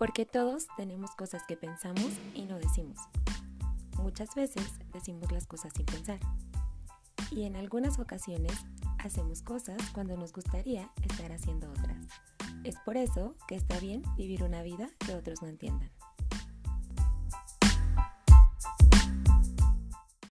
Porque todos tenemos cosas que pensamos y no decimos. Muchas veces decimos las cosas sin pensar. Y en algunas ocasiones hacemos cosas cuando nos gustaría estar haciendo otras. Es por eso que está bien vivir una vida que otros no entiendan.